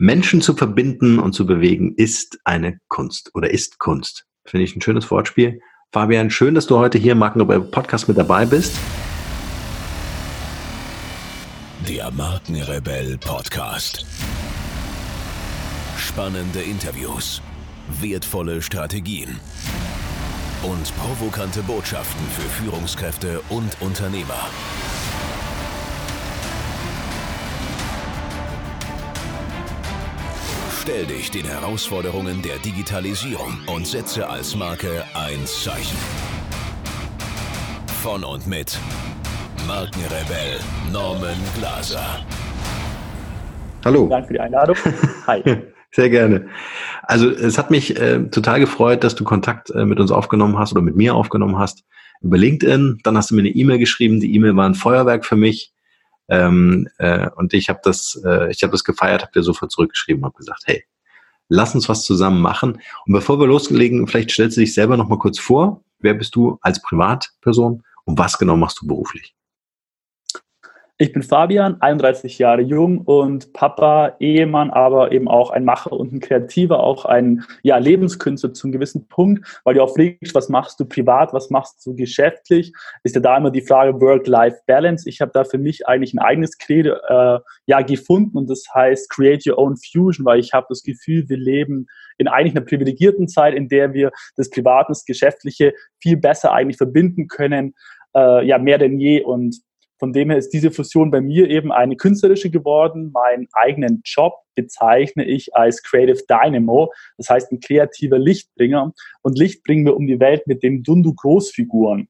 Menschen zu verbinden und zu bewegen ist eine Kunst oder ist Kunst. Finde ich ein schönes Wortspiel. Fabian, schön, dass du heute hier im Markenrebell Podcast mit dabei bist. Der Markenrebell Podcast. Spannende Interviews, wertvolle Strategien und provokante Botschaften für Führungskräfte und Unternehmer. Stell dich den Herausforderungen der Digitalisierung und setze als Marke ein Zeichen. Von und mit Markenrebell Norman Glaser. Hallo. Vielen Dank für die Einladung. Hi. Sehr gerne. Also es hat mich äh, total gefreut, dass du Kontakt äh, mit uns aufgenommen hast oder mit mir aufgenommen hast über LinkedIn. Dann hast du mir eine E-Mail geschrieben. Die E-Mail war ein Feuerwerk für mich. Ähm, äh, und ich habe das, äh, ich habe das gefeiert, habe dir sofort zurückgeschrieben, habe gesagt, hey, lass uns was zusammen machen. Und bevor wir loslegen, vielleicht stellst du dich selber noch mal kurz vor. Wer bist du als Privatperson und was genau machst du beruflich? Ich bin Fabian, 31 Jahre jung und Papa, Ehemann, aber eben auch ein Macher und ein Kreativer, auch ein ja, Lebenskünstler zum gewissen Punkt, weil du auch fragst, was machst du privat, was machst du geschäftlich, ist ja da immer die Frage Work-Life-Balance. Ich habe da für mich eigentlich ein eigenes Credo äh, ja, gefunden und das heißt Create Your Own Fusion, weil ich habe das Gefühl, wir leben in eigentlich einer privilegierten Zeit, in der wir das Private und das Geschäftliche viel besser eigentlich verbinden können, äh, ja, mehr denn je und von dem her ist diese Fusion bei mir eben eine künstlerische geworden. Meinen eigenen Job bezeichne ich als Creative Dynamo, das heißt ein kreativer Lichtbringer. Und Licht bringen wir um die Welt mit den Dundu Großfiguren.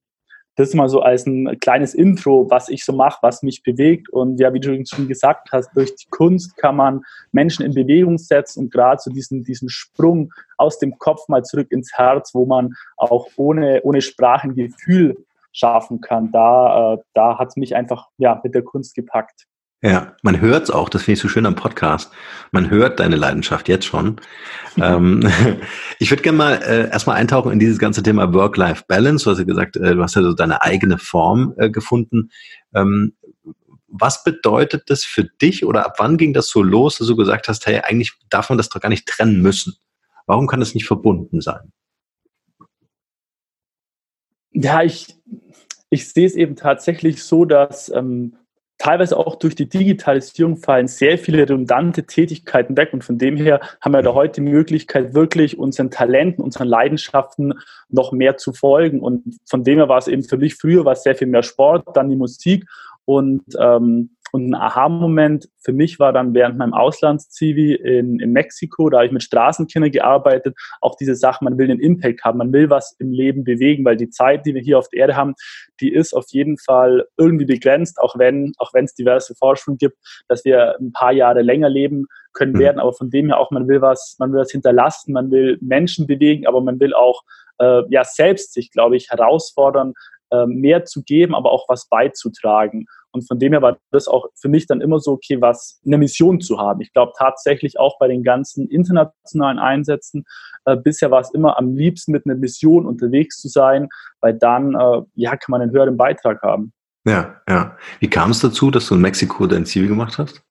Das ist mal so als ein kleines Intro, was ich so mache, was mich bewegt. Und ja, wie du schon gesagt hast, durch die Kunst kann man Menschen in Bewegung setzen und gerade so diesen, diesen Sprung aus dem Kopf mal zurück ins Herz, wo man auch ohne, ohne Sprachengefühl schaffen kann. Da, äh, da hat es mich einfach ja, mit der Kunst gepackt. Ja, man hört es auch, das finde ich so schön am Podcast. Man hört deine Leidenschaft jetzt schon. ähm, ich würde gerne mal äh, erstmal eintauchen in dieses ganze Thema Work-Life-Balance. Du hast ja gesagt, äh, du hast ja so deine eigene Form äh, gefunden. Ähm, was bedeutet das für dich oder ab wann ging das so los, dass du gesagt hast, hey, eigentlich darf man das doch gar nicht trennen müssen? Warum kann das nicht verbunden sein? Ja, ich, ich sehe es eben tatsächlich so, dass ähm, teilweise auch durch die Digitalisierung fallen sehr viele redundante Tätigkeiten weg und von dem her haben wir da heute die Möglichkeit, wirklich unseren Talenten, unseren Leidenschaften noch mehr zu folgen. Und von dem her war es eben für mich früher war es sehr viel mehr Sport, dann die Musik. Und ähm, und ein Aha-Moment für mich war dann während meinem Auslandszivi in, in Mexiko, da habe ich mit Straßenkindern gearbeitet, auch diese Sache, man will einen Impact haben, man will was im Leben bewegen, weil die Zeit, die wir hier auf der Erde haben, die ist auf jeden Fall irgendwie begrenzt, auch wenn auch wenn es diverse Forschung gibt, dass wir ein paar Jahre länger leben können mhm. werden, aber von dem her auch, man will was, man will was hinterlassen, man will Menschen bewegen, aber man will auch äh, ja selbst sich, glaube ich, herausfordern, äh, mehr zu geben, aber auch was beizutragen. Und von dem her war das auch für mich dann immer so, okay, was eine Mission zu haben. Ich glaube tatsächlich auch bei den ganzen internationalen Einsätzen, äh, bisher war es immer am liebsten mit einer Mission unterwegs zu sein, weil dann, äh, ja, kann man einen höheren Beitrag haben. Ja, ja. Wie kam es dazu, dass du in Mexiko dein Ziel gemacht hast?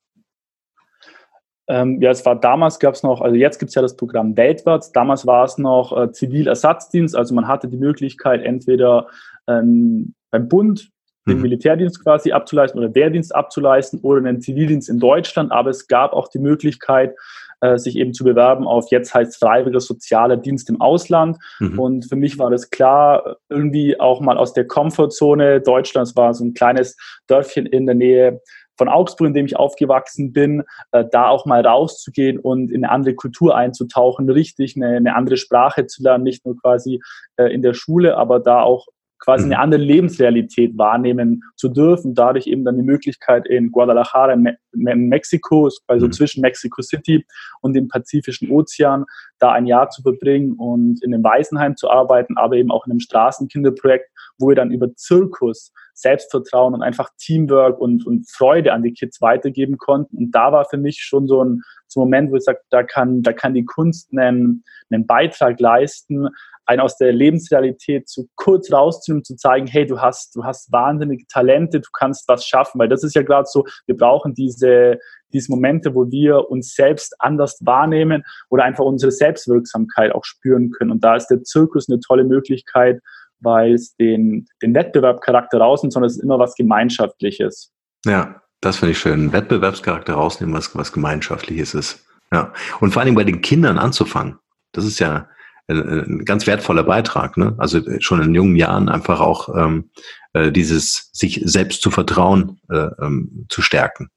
Ähm, ja, es war damals gab es noch, also jetzt gibt es ja das Programm Weltwärts, damals war es noch äh, Zivilersatzdienst, also man hatte die Möglichkeit, entweder ähm, beim Bund den mhm. Militärdienst quasi abzuleisten oder Wehrdienst abzuleisten oder einen Zivildienst in Deutschland. Aber es gab auch die Möglichkeit, äh, sich eben zu bewerben auf jetzt heißt freiwilliger sozialer Dienst im Ausland. Mhm. Und für mich war das klar, irgendwie auch mal aus der Komfortzone Deutschlands war so ein kleines Dörfchen in der Nähe von Augsburg, in dem ich aufgewachsen bin, äh, da auch mal rauszugehen und in eine andere Kultur einzutauchen, richtig eine, eine andere Sprache zu lernen, nicht nur quasi äh, in der Schule, aber da auch quasi eine mhm. andere Lebensrealität wahrnehmen zu dürfen. Dadurch eben dann die Möglichkeit in Guadalajara in, Mexiko, also mhm. zwischen Mexico City und dem Pazifischen Ozean, da ein Jahr zu verbringen und in einem Waisenheim zu arbeiten, aber eben auch in einem Straßenkinderprojekt, wo wir dann über Zirkus, Selbstvertrauen und einfach Teamwork und, und Freude an die Kids weitergeben konnten. Und da war für mich schon so ein, so ein Moment, wo ich sage, da kann, da kann die Kunst einen, einen Beitrag leisten, einen aus der Lebensrealität zu kurz rauszunehmen, zu zeigen, hey, du hast, du hast wahnsinnige Talente, du kannst was schaffen, weil das ist ja gerade so, wir brauchen diese diese, diese Momente, wo wir uns selbst anders wahrnehmen oder einfach unsere Selbstwirksamkeit auch spüren können. Und da ist der Zirkus eine tolle Möglichkeit, weil es den, den Wettbewerbcharakter rausnimmt, sondern es ist immer was Gemeinschaftliches. Ja, das finde ich schön. Wettbewerbscharakter rausnehmen, was, was Gemeinschaftliches ist. Ja. Und vor allem bei den Kindern anzufangen. Das ist ja ein, ganz wertvoller Beitrag. Ne? Also schon in jungen Jahren einfach auch ähm, äh, dieses sich selbst zu vertrauen äh, ähm, zu stärken.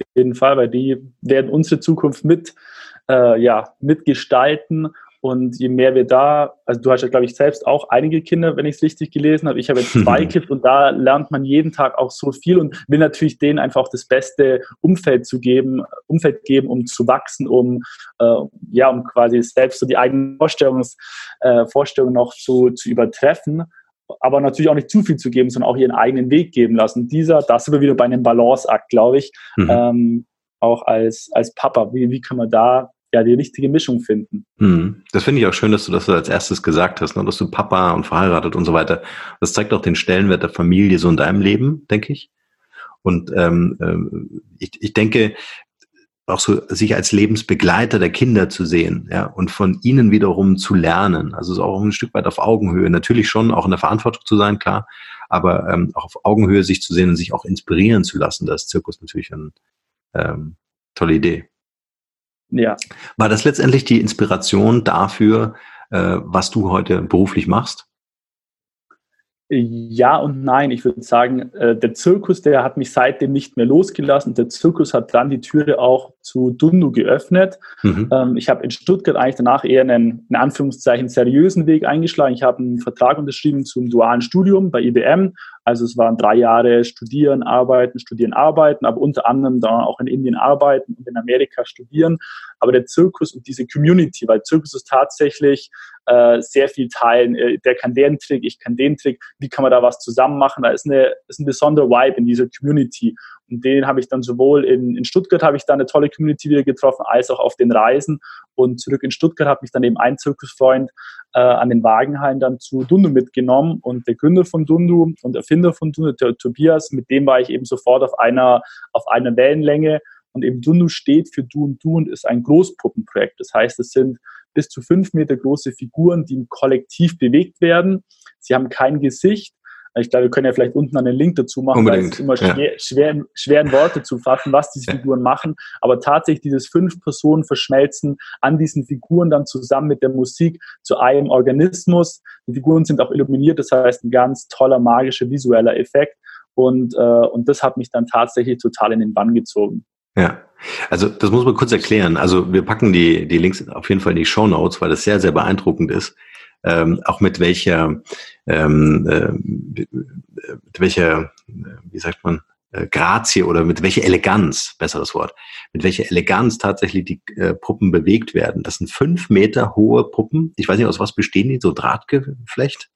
Auf jeden Fall, weil die werden unsere Zukunft mit, äh, ja, mitgestalten und je mehr wir da, also du hast ja, glaube ich, selbst auch einige Kinder, wenn ich es richtig gelesen habe. Ich habe jetzt zwei Kids und da lernt man jeden Tag auch so viel und will natürlich denen einfach auch das beste Umfeld zu geben, Umfeld geben, um zu wachsen, um äh, ja, um quasi selbst so die eigenen Vorstellungs, äh, Vorstellungen noch zu, zu übertreffen aber natürlich auch nicht zu viel zu geben, sondern auch ihren eigenen Weg geben lassen. Dieser, das sind wir wieder bei einem Balanceakt, glaube ich, mhm. ähm, auch als, als Papa. Wie, wie kann man da ja die richtige Mischung finden. Hm. Das finde ich auch schön, dass du das als erstes gesagt hast, ne? dass du Papa und verheiratet und so weiter. Das zeigt auch den Stellenwert der Familie so in deinem Leben, denke ich. Und ähm, ähm, ich, ich denke, auch so sich als Lebensbegleiter der Kinder zu sehen, ja, und von ihnen wiederum zu lernen. Also so auch ein Stück weit auf Augenhöhe. Natürlich schon auch in der Verantwortung zu sein, klar, aber ähm, auch auf Augenhöhe sich zu sehen und sich auch inspirieren zu lassen. Das ist Zirkus natürlich eine ähm, tolle Idee. Ja. War das letztendlich die Inspiration dafür, äh, was du heute beruflich machst? Ja und nein. Ich würde sagen, äh, der Zirkus, der hat mich seitdem nicht mehr losgelassen. Der Zirkus hat dann die Türe auch zu Dundu geöffnet. Mhm. Ähm, ich habe in Stuttgart eigentlich danach eher einen, in Anführungszeichen, seriösen Weg eingeschlagen. Ich habe einen Vertrag unterschrieben zum dualen Studium bei IBM. Also es waren drei Jahre Studieren, Arbeiten, Studieren, Arbeiten, aber unter anderem dann auch in Indien arbeiten und in Amerika studieren. Aber der Zirkus und diese Community, weil Zirkus ist tatsächlich äh, sehr viel teilen. Äh, der kann den Trick, ich kann den Trick. Wie kann man da was zusammen machen? Da ist, eine, ist ein besonderer Vibe in dieser Community. Und den habe ich dann sowohl in, in Stuttgart habe ich da eine tolle Community wieder getroffen, als auch auf den Reisen. Und zurück in Stuttgart hat mich dann eben ein Zirkusfreund äh, an den Wagenhallen dann zu Dundu mitgenommen. Und der Gründer von Dundu und Erfinder von Dundu, der Tobias, mit dem war ich eben sofort auf einer, auf einer Wellenlänge. Und eben Dundu steht für Du und Du und ist ein Großpuppenprojekt. Das heißt, es sind bis zu fünf Meter große Figuren, die im Kollektiv bewegt werden. Sie haben kein Gesicht. Ich glaube, wir können ja vielleicht unten einen Link dazu machen, Unbedingt. weil es ist immer schwer, ja. schwer, schwer in Worte zu fassen, was diese ja. Figuren machen. Aber tatsächlich dieses fünf Personen verschmelzen an diesen Figuren dann zusammen mit der Musik zu einem Organismus. Die Figuren sind auch illuminiert, das heißt ein ganz toller magischer visueller Effekt. Und, äh, und das hat mich dann tatsächlich total in den Bann gezogen. Ja, also das muss man kurz erklären. Also wir packen die, die Links auf jeden Fall in die Show Notes, weil das sehr, sehr beeindruckend ist. Ähm, auch mit welcher, ähm, äh, mit welcher, wie sagt man, äh, Grazie oder mit welcher Eleganz, besseres Wort, mit welcher Eleganz tatsächlich die äh, Puppen bewegt werden. Das sind fünf Meter hohe Puppen. Ich weiß nicht, aus was bestehen die, so Drahtgeflecht?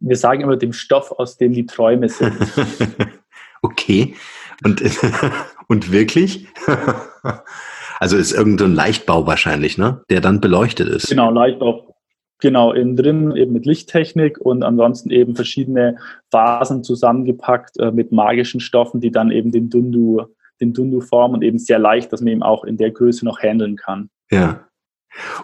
Wir sagen immer dem Stoff, aus dem die Träume sind. okay. Und, und wirklich? also ist irgendein Leichtbau wahrscheinlich, ne? Der dann beleuchtet ist. Genau, Leichtbau. Genau, innen drin eben mit Lichttechnik und ansonsten eben verschiedene Phasen zusammengepackt äh, mit magischen Stoffen, die dann eben den Dundu, den Dundu formen und eben sehr leicht, dass man eben auch in der Größe noch handeln kann. Ja.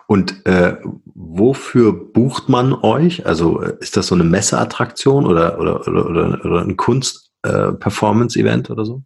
Und äh, wofür bucht man euch? Also äh, ist das so eine Messeattraktion oder, oder, oder, oder, ein Kunst-Performance-Event äh, oder so?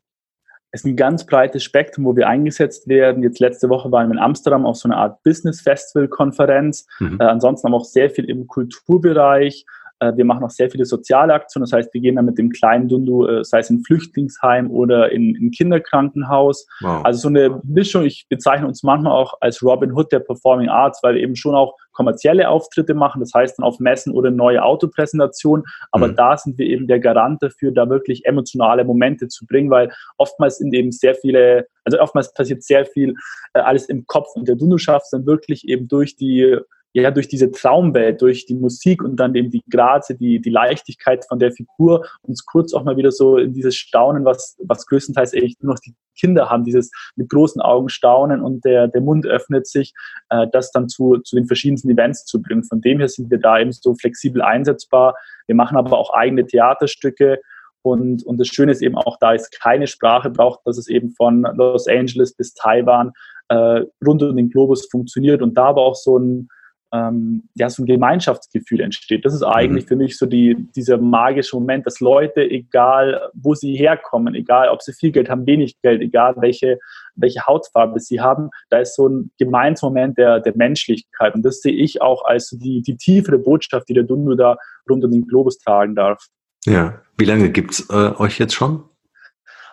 Es ist ein ganz breites Spektrum, wo wir eingesetzt werden. Jetzt letzte Woche waren wir in Amsterdam auf so einer Art Business Festival Konferenz. Mhm. Äh, ansonsten haben wir auch sehr viel im Kulturbereich. Äh, wir machen auch sehr viele soziale Aktionen. Das heißt, wir gehen dann mit dem kleinen Dundu, äh, sei es in Flüchtlingsheim oder in, in Kinderkrankenhaus. Wow. Also so eine Mischung. Ich bezeichne uns manchmal auch als Robin Hood der Performing Arts, weil wir eben schon auch kommerzielle Auftritte machen. Das heißt dann auf Messen oder neue Autopräsentationen. Aber mhm. da sind wir eben der Garant dafür, da wirklich emotionale Momente zu bringen, weil oftmals sind eben sehr viele, also oftmals passiert sehr viel äh, alles im Kopf und der Dundu schafft dann wirklich eben durch die ja, durch diese Traumwelt, durch die Musik und dann eben die Grazie, die, die Leichtigkeit von der Figur, uns kurz auch mal wieder so in dieses Staunen, was, was größtenteils echt nur noch die Kinder haben, dieses mit großen Augen staunen und der, der Mund öffnet sich, äh, das dann zu, zu den verschiedensten Events zu bringen. Von dem her sind wir da eben so flexibel einsetzbar. Wir machen aber auch eigene Theaterstücke Und, und das Schöne ist eben auch, da es keine Sprache braucht, dass es eben von Los Angeles bis Taiwan äh, rund um den Globus funktioniert und da aber auch so ein, ähm, ja, so ein Gemeinschaftsgefühl entsteht. Das ist eigentlich mhm. für mich so die, dieser magische Moment, dass Leute, egal wo sie herkommen, egal ob sie viel Geld haben, wenig Geld, egal welche, welche Hautfarbe sie haben, da ist so ein gemeinsamer Moment der, der Menschlichkeit. Und das sehe ich auch als die, die tiefere Botschaft, die der Dundu da rund um den Globus tragen darf. Ja, wie lange gibt's äh, euch jetzt schon?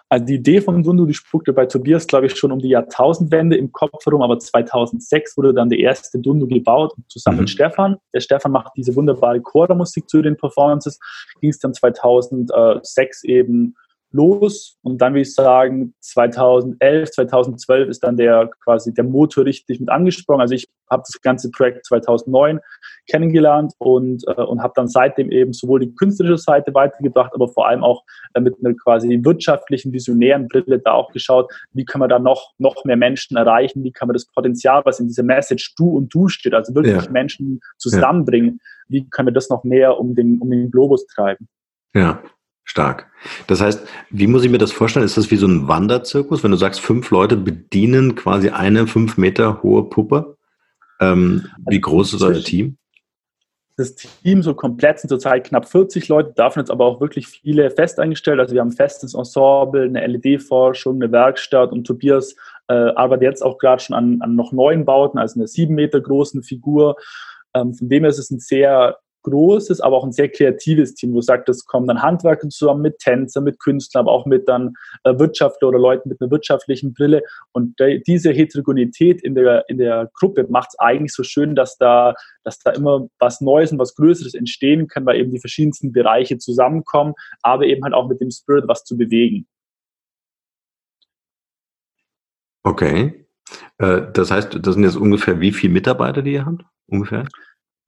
Also die Idee von Dundu, die spukte bei Tobias, glaube ich, schon um die Jahrtausendwende im Kopf herum, aber 2006 wurde dann der erste Dundu gebaut, zusammen mhm. mit Stefan. Der Stefan macht diese wunderbare Chormusik zu den Performances. Ging es dann 2006 eben los und dann würde ich sagen 2011, 2012 ist dann der quasi der Motor richtig mit angesprungen. Also ich habe das ganze Projekt 2009 kennengelernt und, äh, und habe dann seitdem eben sowohl die künstlerische Seite weitergebracht, aber vor allem auch äh, mit einer quasi wirtschaftlichen, visionären Brille da auch geschaut, wie kann man da noch, noch mehr Menschen erreichen, wie kann man das Potenzial, was in dieser Message du und du steht, also wirklich ja. Menschen zusammenbringen, ja. wie können wir das noch mehr um den, um den Globus treiben. Ja, Stark. Das heißt, wie muss ich mir das vorstellen? Ist das wie so ein Wanderzirkus, wenn du sagst, fünf Leute bedienen quasi eine fünf Meter hohe Puppe? Ähm, wie groß ist euer Team? Das Team so komplett sind zurzeit knapp 40 Leute, davon jetzt aber auch wirklich viele fest eingestellt. Also wir haben ein festes Ensemble, eine LED-Forschung, eine Werkstatt und Tobias äh, arbeitet jetzt auch gerade schon an, an noch neuen Bauten, also einer sieben Meter großen Figur. Ähm, von dem her ist es ein sehr großes, aber auch ein sehr kreatives Team, wo sagt, es kommen dann Handwerker zusammen mit Tänzern, mit Künstlern, aber auch mit dann äh, Wirtschaftler oder Leuten mit einer wirtschaftlichen Brille. Und diese Heterogenität in der, in der Gruppe macht es eigentlich so schön, dass da, dass da immer was Neues und was Größeres entstehen kann, weil eben die verschiedensten Bereiche zusammenkommen, aber eben halt auch mit dem Spirit was zu bewegen. Okay. Äh, das heißt, das sind jetzt ungefähr wie viele Mitarbeiter, die ihr habt? Ungefähr?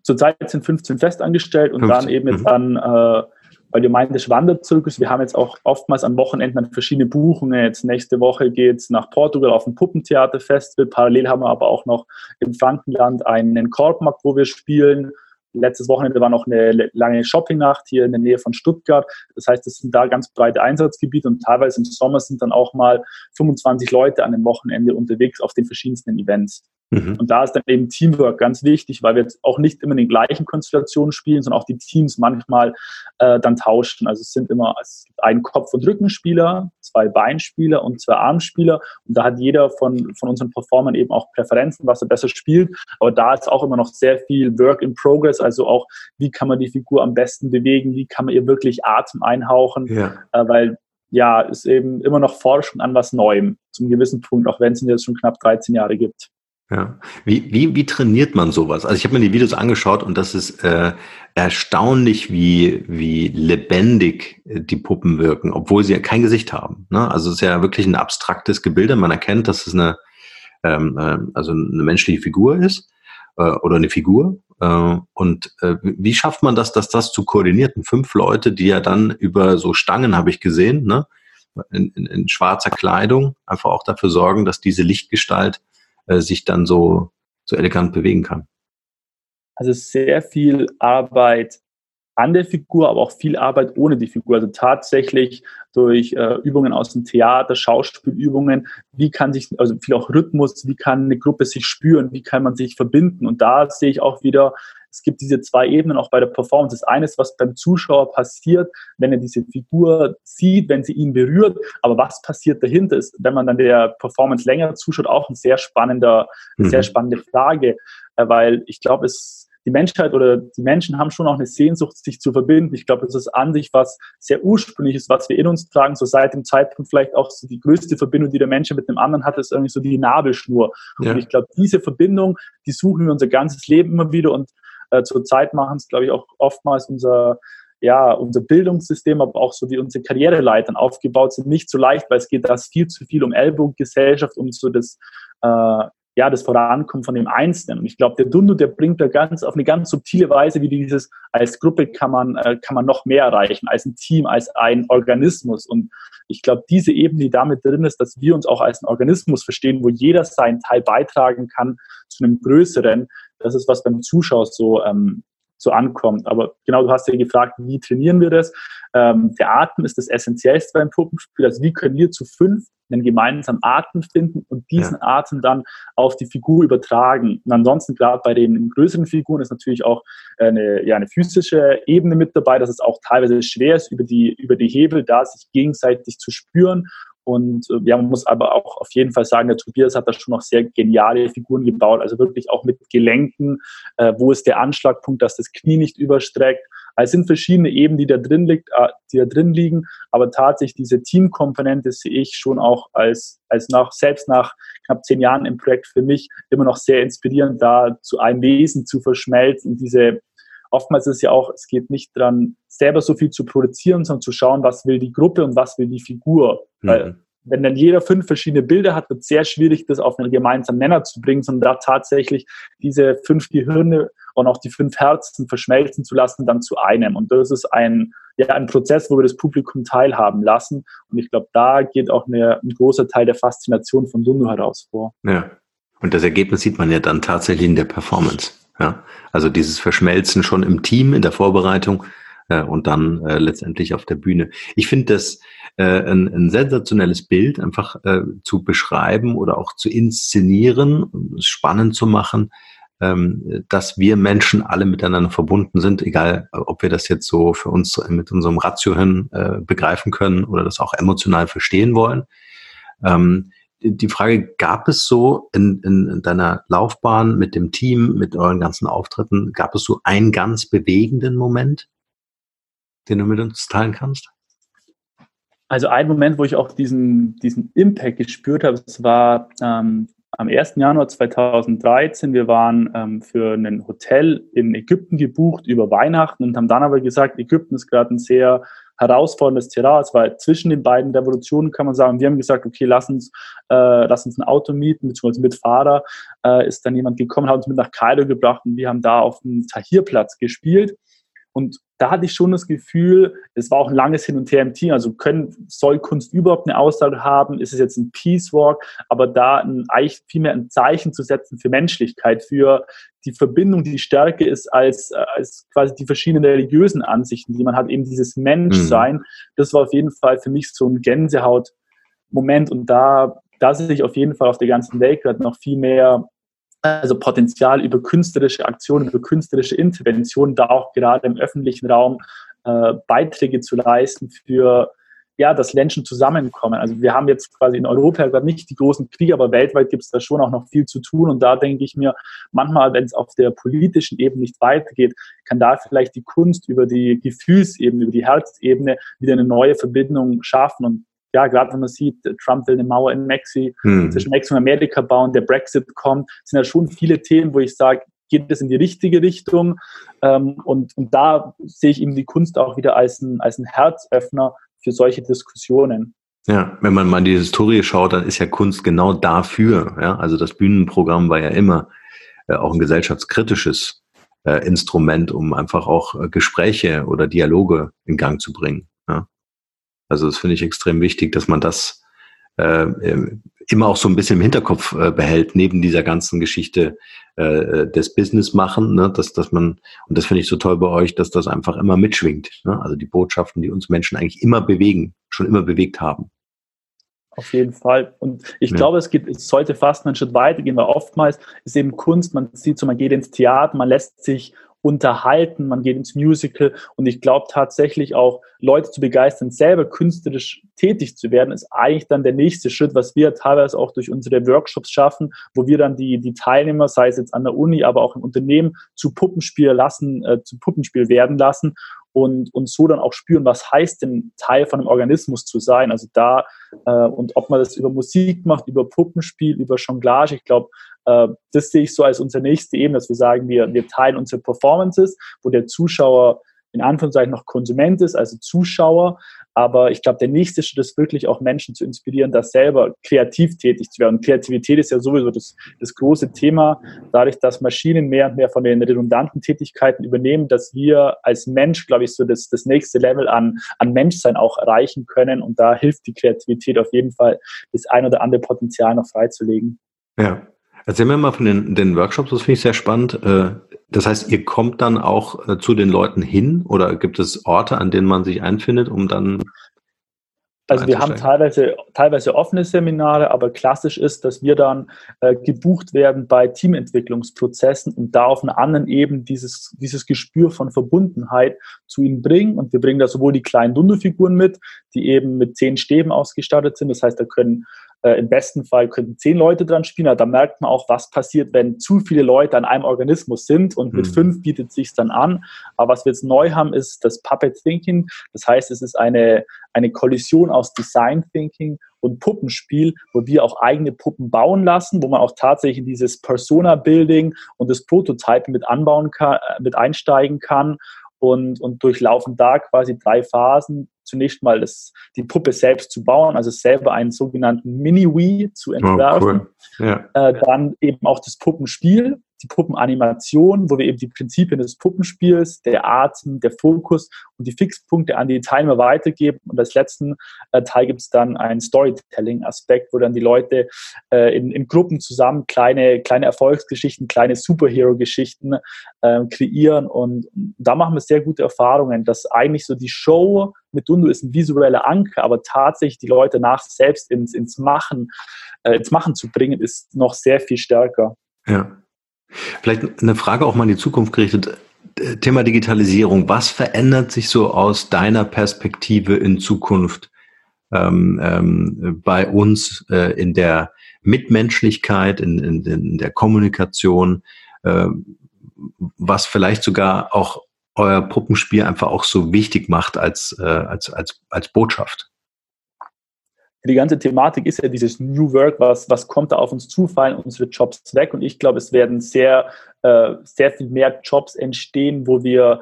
Zurzeit sind 15 festangestellt und 15. dann eben jetzt mhm. an, äh, weil du meintest Wanderzirkus, wir haben jetzt auch oftmals an Wochenenden verschiedene Buchungen. Jetzt nächste Woche geht's nach Portugal auf ein Puppentheaterfestival. Parallel haben wir aber auch noch im Frankenland einen Korbmarkt, wo wir spielen. Letztes Wochenende war noch eine lange Shoppingnacht hier in der Nähe von Stuttgart. Das heißt, es sind da ganz breite Einsatzgebiete und teilweise im Sommer sind dann auch mal 25 Leute an dem Wochenende unterwegs auf den verschiedensten Events. Mhm. Und da ist dann eben Teamwork ganz wichtig, weil wir jetzt auch nicht immer in den gleichen Konstellationen spielen, sondern auch die Teams manchmal äh, dann tauschen. Also es sind immer es gibt einen Kopf- und Rückenspieler, zwei Beinspieler und zwei Armspieler. Und da hat jeder von, von unseren Performern eben auch Präferenzen, was er besser spielt. Aber da ist auch immer noch sehr viel Work in Progress, also auch, wie kann man die Figur am besten bewegen, wie kann man ihr wirklich Atem einhauchen, ja. äh, weil ja, ist eben immer noch Forschung an was Neuem, zum gewissen Punkt, auch wenn es ihn jetzt schon knapp 13 Jahre gibt. Ja. Wie, wie, wie trainiert man sowas? Also ich habe mir die Videos angeschaut und das ist äh, erstaunlich, wie, wie lebendig äh, die Puppen wirken, obwohl sie ja kein Gesicht haben. Ne? Also es ist ja wirklich ein abstraktes Gebilde. Man erkennt, dass es eine, ähm, äh, also eine menschliche Figur ist äh, oder eine Figur. Äh, und äh, wie schafft man das, dass das zu koordinierten? Fünf Leute, die ja dann über so Stangen, habe ich gesehen, ne? In, in, in schwarzer Kleidung einfach auch dafür sorgen, dass diese Lichtgestalt äh, sich dann so, so elegant bewegen kann. Also sehr viel Arbeit an der Figur, aber auch viel Arbeit ohne die Figur. Also tatsächlich durch äh, Übungen aus dem Theater, Schauspielübungen, wie kann sich, also viel auch Rhythmus, wie kann eine Gruppe sich spüren, wie kann man sich verbinden. Und da sehe ich auch wieder, es gibt diese zwei Ebenen auch bei der Performance. Das eine ist, was beim Zuschauer passiert, wenn er diese Figur sieht, wenn sie ihn berührt. Aber was passiert dahinter ist, wenn man dann der Performance länger zuschaut, auch ein sehr spannender, mhm. sehr spannende Frage. Äh, weil ich glaube, es die Menschheit oder die Menschen haben schon auch eine Sehnsucht, sich zu verbinden. Ich glaube, das ist an sich was sehr ursprüngliches, was wir in uns tragen. So seit dem Zeitpunkt vielleicht auch so die größte Verbindung, die der Mensch mit einem anderen hat, ist irgendwie so die Nabelschnur. Ja. Und ich glaube, diese Verbindung, die suchen wir unser ganzes Leben immer wieder und äh, zurzeit machen es, glaube ich, auch oftmals unser ja, unser Bildungssystem, aber auch so wie unsere Karriereleitern aufgebaut sind, nicht so leicht, weil es geht da viel zu viel um Ellbogengesellschaft, um so das, äh, ja, das Vorankommen von dem Einzelnen. Und ich glaube, der Dundu, der bringt da ganz auf eine ganz subtile Weise, wie dieses als Gruppe kann man, äh, kann man noch mehr erreichen, als ein Team, als ein Organismus. Und ich glaube, diese Ebene, die damit drin ist, dass wir uns auch als ein Organismus verstehen, wo jeder seinen Teil beitragen kann zu einem größeren, das ist, was beim Zuschauer so, ähm, so ankommt. Aber genau, du hast ja gefragt, wie trainieren wir das? Ähm, der Atem ist das Essentiellste beim Puppenspiel. Also wie können wir zu fünf einen gemeinsamen Atem finden und diesen ja. Atem dann auf die Figur übertragen. Und ansonsten, gerade bei den größeren Figuren ist natürlich auch eine, ja, eine physische Ebene mit dabei, dass es auch teilweise schwer ist, über die, über die Hebel da sich gegenseitig zu spüren und äh, ja, man muss aber auch auf jeden Fall sagen, der Tobias hat da schon noch sehr geniale Figuren gebaut, also wirklich auch mit Gelenken, äh, wo ist der Anschlagpunkt, dass das Knie nicht überstreckt. Also es sind verschiedene Ebenen, die da drin liegt, äh, die da drin liegen, aber tatsächlich diese Teamkomponente sehe ich schon auch als, als nach, selbst nach knapp zehn Jahren im Projekt für mich immer noch sehr inspirierend, da zu einem Wesen zu verschmelzen, diese oftmals ist es ja auch, es geht nicht dran, selber so viel zu produzieren, sondern zu schauen, was will die Gruppe und was will die Figur. Mhm. Weil wenn dann jeder fünf verschiedene Bilder hat, wird es sehr schwierig, das auf einen gemeinsamen Nenner zu bringen, sondern da tatsächlich diese fünf Gehirne und auch die fünf Herzen verschmelzen zu lassen, dann zu einem. Und das ist ein, ja, ein Prozess, wo wir das Publikum teilhaben lassen. Und ich glaube, da geht auch eine, ein großer Teil der Faszination von Sundu heraus vor. Ja. Und das Ergebnis sieht man ja dann tatsächlich in der Performance. Ja, also dieses Verschmelzen schon im Team, in der Vorbereitung äh, und dann äh, letztendlich auf der Bühne. Ich finde das äh, ein, ein sensationelles Bild, einfach äh, zu beschreiben oder auch zu inszenieren, spannend zu machen, ähm, dass wir Menschen alle miteinander verbunden sind, egal ob wir das jetzt so für uns mit unserem Ratiohirn äh, begreifen können oder das auch emotional verstehen wollen. Ähm, die Frage, gab es so in, in, deiner Laufbahn mit dem Team, mit euren ganzen Auftritten, gab es so einen ganz bewegenden Moment, den du mit uns teilen kannst? Also ein Moment, wo ich auch diesen, diesen Impact gespürt habe, es war ähm, am 1. Januar 2013. Wir waren ähm, für ein Hotel in Ägypten gebucht über Weihnachten und haben dann aber gesagt, Ägypten ist gerade ein sehr herausforderndes Terrain. Es war zwischen den beiden Revolutionen, kann man sagen. Wir haben gesagt, okay, lass uns, äh, lass uns ein Auto mieten, beziehungsweise mit Fahrer äh, ist dann jemand gekommen, hat uns mit nach Kairo gebracht und wir haben da auf dem Tahirplatz gespielt. Und da hatte ich schon das Gefühl, es war auch ein langes Hin und Her im Team. Also können, soll Kunst überhaupt eine Aussage haben? Ist es jetzt ein Peace Walk? Aber da ein, eigentlich vielmehr ein Zeichen zu setzen für Menschlichkeit, für die Verbindung, die Stärke ist als, als quasi die verschiedenen religiösen Ansichten, die man hat, eben dieses Menschsein. Mhm. Das war auf jeden Fall für mich so ein Gänsehaut-Moment. Und da, da sehe ich auf jeden Fall auf der ganzen Welt gerade noch viel mehr also Potenzial über künstlerische Aktionen, über künstlerische Interventionen, da auch gerade im öffentlichen Raum äh, Beiträge zu leisten für ja, dass Menschen zusammenkommen. Also wir haben jetzt quasi in Europa gerade nicht die großen Kriege, aber weltweit gibt es da schon auch noch viel zu tun. Und da denke ich mir, manchmal, wenn es auf der politischen Ebene nicht weitergeht, kann da vielleicht die Kunst über die Gefühlsebene, über die Herzebene wieder eine neue Verbindung schaffen. Und ja, gerade wenn man sieht, Trump will eine Mauer in Mexiko, hm. zwischen Mexiko und Amerika bauen, der Brexit kommt, sind ja schon viele Themen, wo ich sage, geht es in die richtige Richtung? Ähm, und, und da sehe ich eben die Kunst auch wieder als ein, als ein Herzöffner für solche Diskussionen. Ja, wenn man mal in die Historie schaut, dann ist ja Kunst genau dafür. Ja? Also das Bühnenprogramm war ja immer äh, auch ein gesellschaftskritisches äh, Instrument, um einfach auch äh, Gespräche oder Dialoge in Gang zu bringen. Also das finde ich extrem wichtig, dass man das äh, immer auch so ein bisschen im Hinterkopf äh, behält, neben dieser ganzen Geschichte äh, des Business machen, ne? dass, dass man, und das finde ich so toll bei euch, dass das einfach immer mitschwingt. Ne? Also die Botschaften, die uns Menschen eigentlich immer bewegen, schon immer bewegt haben. Auf jeden Fall. Und ich ja. glaube, es, geht, es sollte fast einen Schritt weiter gehen, weil oftmals ist eben Kunst, man sieht so, man geht ins Theater, man lässt sich unterhalten, man geht ins Musical. Und ich glaube tatsächlich auch, Leute zu begeistern, selber künstlerisch tätig zu werden, ist eigentlich dann der nächste Schritt, was wir teilweise auch durch unsere Workshops schaffen, wo wir dann die, die Teilnehmer, sei es jetzt an der Uni, aber auch im Unternehmen, zu Puppenspiel lassen, äh, zu Puppenspiel werden lassen und, und so dann auch spüren, was heißt denn Teil von einem Organismus zu sein. Also da, äh, und ob man das über Musik macht, über Puppenspiel, über Jonglage, ich glaube, äh, das sehe ich so als unsere nächste Ebene, dass wir sagen, wir, wir teilen unsere Performances, wo der Zuschauer in Anführungszeichen noch Konsument ist, also Zuschauer. Aber ich glaube, der nächste Schritt ist wirklich auch Menschen zu inspirieren, das selber kreativ tätig zu werden. Kreativität ist ja sowieso das, das große Thema. Dadurch, dass Maschinen mehr und mehr von den redundanten Tätigkeiten übernehmen, dass wir als Mensch, glaube ich, so das, das nächste Level an, an Menschsein auch erreichen können. Und da hilft die Kreativität auf jeden Fall, das ein oder andere Potenzial noch freizulegen. Ja, Erzähl mir mal von den, den Workshops, das finde ich sehr spannend. Äh, Das heißt, ihr kommt dann auch äh, zu den Leuten hin oder gibt es Orte, an denen man sich einfindet, um dann also wir haben teilweise, teilweise offene Seminare, aber klassisch ist, dass wir dann äh, gebucht werden bei Teamentwicklungsprozessen und da auf einer anderen Ebene dieses, dieses Gespür von Verbundenheit zu ihnen bringen. Und wir bringen da sowohl die kleinen Dundu-Figuren mit, die eben mit zehn Stäben ausgestattet sind. Das heißt, da können äh, Im besten Fall könnten zehn Leute dran spielen, aber da merkt man auch, was passiert, wenn zu viele Leute an einem Organismus sind und mit mhm. fünf bietet sich dann an. Aber was wir jetzt neu haben, ist das Puppet Thinking. Das heißt, es ist eine, eine Kollision aus Design Thinking und Puppenspiel, wo wir auch eigene Puppen bauen lassen, wo man auch tatsächlich in dieses Persona-Building und das Prototypen mit anbauen kann, mit einsteigen kann und, und durchlaufen da quasi drei Phasen. Zunächst mal das, die Puppe selbst zu bauen, also selber einen sogenannten Mini-Wii zu entwerfen. Oh, cool. ja. äh, dann eben auch das Puppenspiel, die Puppenanimation, wo wir eben die Prinzipien des Puppenspiels, der Atem, der Fokus und die Fixpunkte an die Teilnehmer weitergeben. Und als letzten äh, Teil gibt es dann einen Storytelling-Aspekt, wo dann die Leute äh, in, in, Gruppen zusammen kleine, kleine Erfolgsgeschichten, kleine Superhero-Geschichten äh, kreieren. Und da machen wir sehr gute Erfahrungen, dass eigentlich so die Show mit Dundu ist ein visueller Anker, aber tatsächlich die Leute nach selbst ins, ins Machen, äh, ins Machen zu bringen, ist noch sehr viel stärker. Ja. Vielleicht eine Frage auch mal in die Zukunft gerichtet. Thema Digitalisierung. Was verändert sich so aus deiner Perspektive in Zukunft ähm, ähm, bei uns äh, in der Mitmenschlichkeit, in, in, in der Kommunikation, äh, was vielleicht sogar auch euer Puppenspiel einfach auch so wichtig macht als, äh, als, als, als Botschaft? Die ganze Thematik ist ja dieses New Work, was, was kommt da auf uns zu, fallen unsere Jobs weg. Und ich glaube, es werden sehr, äh, sehr viel mehr Jobs entstehen, wo wir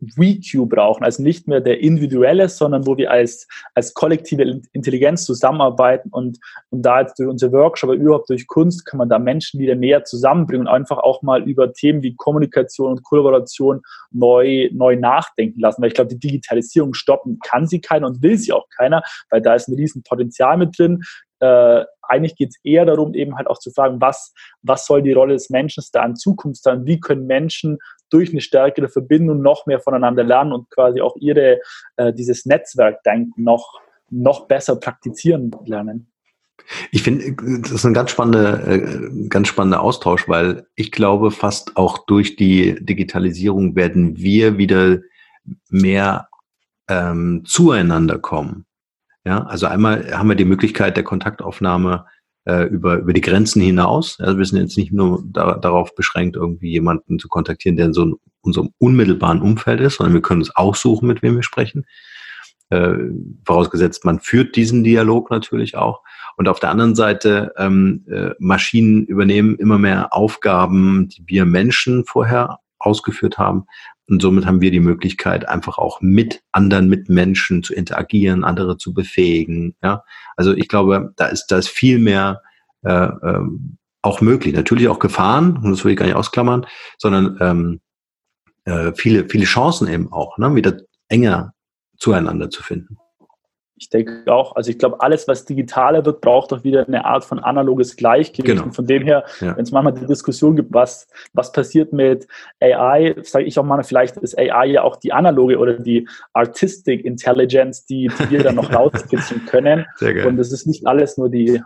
WeQ brauchen, also nicht mehr der individuelle, sondern wo wir als, als kollektive Intelligenz zusammenarbeiten und, und da jetzt durch unser Workshop, aber überhaupt durch Kunst kann man da Menschen wieder näher zusammenbringen und einfach auch mal über Themen wie Kommunikation und Kollaboration neu, neu nachdenken lassen, weil ich glaube, die Digitalisierung stoppen kann sie keiner und will sie auch keiner, weil da ist ein riesen Potenzial mit drin. Äh, eigentlich geht es eher darum, eben halt auch zu fragen, was, was soll die Rolle des Menschen da in Zukunft sein? Wie können Menschen durch eine stärkere Verbindung noch mehr voneinander lernen und quasi auch ihre, äh, dieses Netzwerkdenken noch, noch besser praktizieren lernen? Ich finde, das ist ein ganz spannender, äh, ganz spannender Austausch, weil ich glaube, fast auch durch die Digitalisierung werden wir wieder mehr ähm, zueinander kommen. Ja, also einmal haben wir die Möglichkeit der Kontaktaufnahme äh, über, über die Grenzen hinaus. Also wir sind jetzt nicht nur da, darauf beschränkt, irgendwie jemanden zu kontaktieren, der in so einem, unserem unmittelbaren Umfeld ist, sondern wir können uns aussuchen, mit wem wir sprechen. Äh, vorausgesetzt, man führt diesen Dialog natürlich auch. Und auf der anderen Seite, ähm, äh, Maschinen übernehmen immer mehr Aufgaben, die wir Menschen vorher ausgeführt haben. Und somit haben wir die Möglichkeit, einfach auch mit anderen Mitmenschen zu interagieren, andere zu befähigen. Ja, also ich glaube, da ist da ist viel mehr äh, ähm, auch möglich. Natürlich auch Gefahren, und das will ich gar nicht ausklammern, sondern ähm, äh, viele viele Chancen eben auch, ne, wieder enger zueinander zu finden ich denke auch, also ich glaube, alles, was digitaler wird, braucht auch wieder eine Art von analoges Gleichgewicht. Genau. Und von dem her, ja. wenn es manchmal die Diskussion gibt, was, was passiert mit AI, sage ich auch mal, vielleicht ist AI ja auch die analoge oder die Artistic Intelligence, die, die wir dann noch rauskitzeln können. Und es ist nicht alles nur die,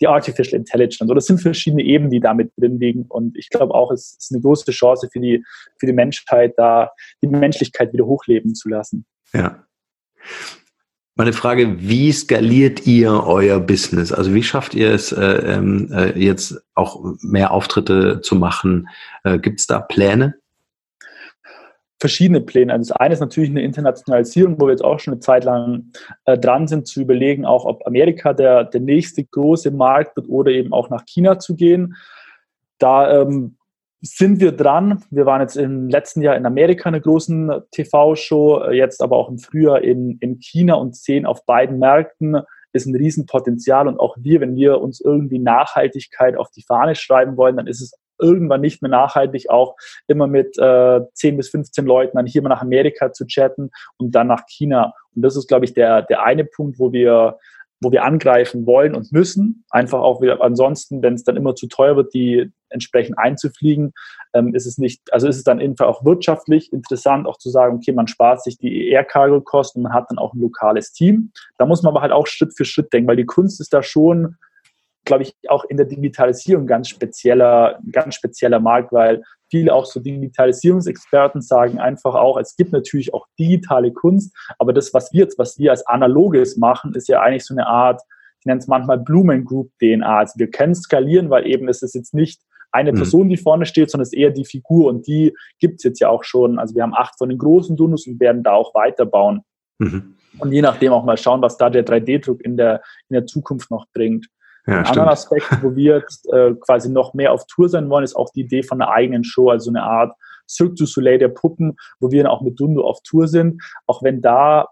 die Artificial Intelligence. Oder es sind verschiedene Ebenen, die damit drin liegen. Und ich glaube auch, es ist eine große Chance für die, für die Menschheit, da die Menschlichkeit wieder hochleben zu lassen. Ja. Meine Frage, wie skaliert ihr euer Business? Also wie schafft ihr es äh, ähm, äh, jetzt auch mehr Auftritte zu machen? Äh, Gibt es da Pläne? Verschiedene Pläne. Also das eine ist natürlich eine Internationalisierung, wo wir jetzt auch schon eine Zeit lang äh, dran sind, zu überlegen, auch ob Amerika der, der nächste große Markt wird oder eben auch nach China zu gehen. Da ähm, sind wir dran. Wir waren jetzt im letzten Jahr in Amerika eine großen TV-Show, jetzt aber auch im Frühjahr in, in China und sehen auf beiden Märkten ist ein Riesenpotenzial und auch wir, wenn wir uns irgendwie Nachhaltigkeit auf die Fahne schreiben wollen, dann ist es irgendwann nicht mehr nachhaltig, auch immer mit äh, 10 bis 15 Leuten dann hier mal nach Amerika zu chatten und dann nach China. Und das ist, glaube ich, der, der eine Punkt, wo wir wo wir angreifen wollen und müssen. Einfach auch wieder ansonsten, wenn es dann immer zu teuer wird, die entsprechend einzufliegen, ähm, ist es nicht, also ist es dann einfach auch wirtschaftlich interessant, auch zu sagen, okay, man spart sich die Air-Cargo-Kosten und man hat dann auch ein lokales Team. Da muss man aber halt auch Schritt für Schritt denken, weil die Kunst ist da schon glaube ich, auch in der Digitalisierung ganz spezieller, ganz spezieller Markt, weil viele auch so Digitalisierungsexperten sagen einfach auch, es gibt natürlich auch digitale Kunst, aber das, was wir jetzt, was wir als Analoges machen, ist ja eigentlich so eine Art, ich nenne es manchmal Blumen Group DNA. Also wir können skalieren, weil eben es ist jetzt nicht eine mhm. Person, die vorne steht, sondern es ist eher die Figur und die gibt es jetzt ja auch schon. Also wir haben acht von den großen Dunus und werden da auch weiterbauen. Mhm. Und je nachdem auch mal schauen, was da der 3D-Druck in der, in der Zukunft noch bringt. Ja, Ein anderer Aspekt, wo wir jetzt äh, quasi noch mehr auf Tour sein wollen, ist auch die Idee von einer eigenen Show, also eine Art Cirque du Soleil der Puppen, wo wir dann auch mit Dundo auf Tour sind. Auch wenn da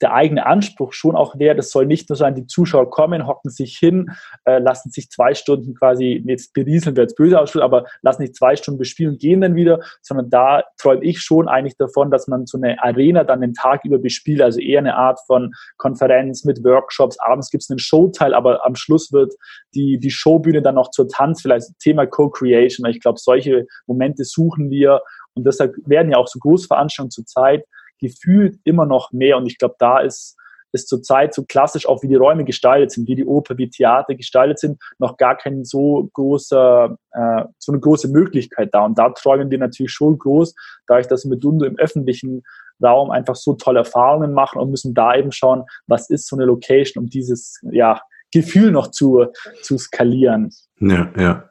der eigene Anspruch schon auch wäre, das soll nicht nur sein, die Zuschauer kommen, hocken sich hin, äh, lassen sich zwei Stunden quasi, jetzt berieseln wir jetzt böse ausschaut, aber lassen sich zwei Stunden bespielen und gehen dann wieder, sondern da träume ich schon eigentlich davon, dass man so eine Arena dann den Tag über bespielt, also eher eine Art von Konferenz mit Workshops, abends gibt es einen Showteil, aber am Schluss wird die, die Showbühne dann noch zur Tanz, vielleicht Thema Co-Creation, ich glaube, solche Momente suchen wir. Und deshalb werden ja auch so Großveranstaltungen zur Zeit gefühlt immer noch mehr. Und ich glaube, da ist, ist zurzeit so klassisch auch, wie die Räume gestaltet sind, wie die Oper, wie Theater gestaltet sind, noch gar kein so großer, äh, so eine große Möglichkeit da. Und da träumen wir natürlich schon groß, dadurch, dass wir mit Dundo im öffentlichen Raum einfach so tolle Erfahrungen machen und müssen da eben schauen, was ist so eine Location, um dieses, ja, Gefühl noch zu, zu skalieren. Ja, ja.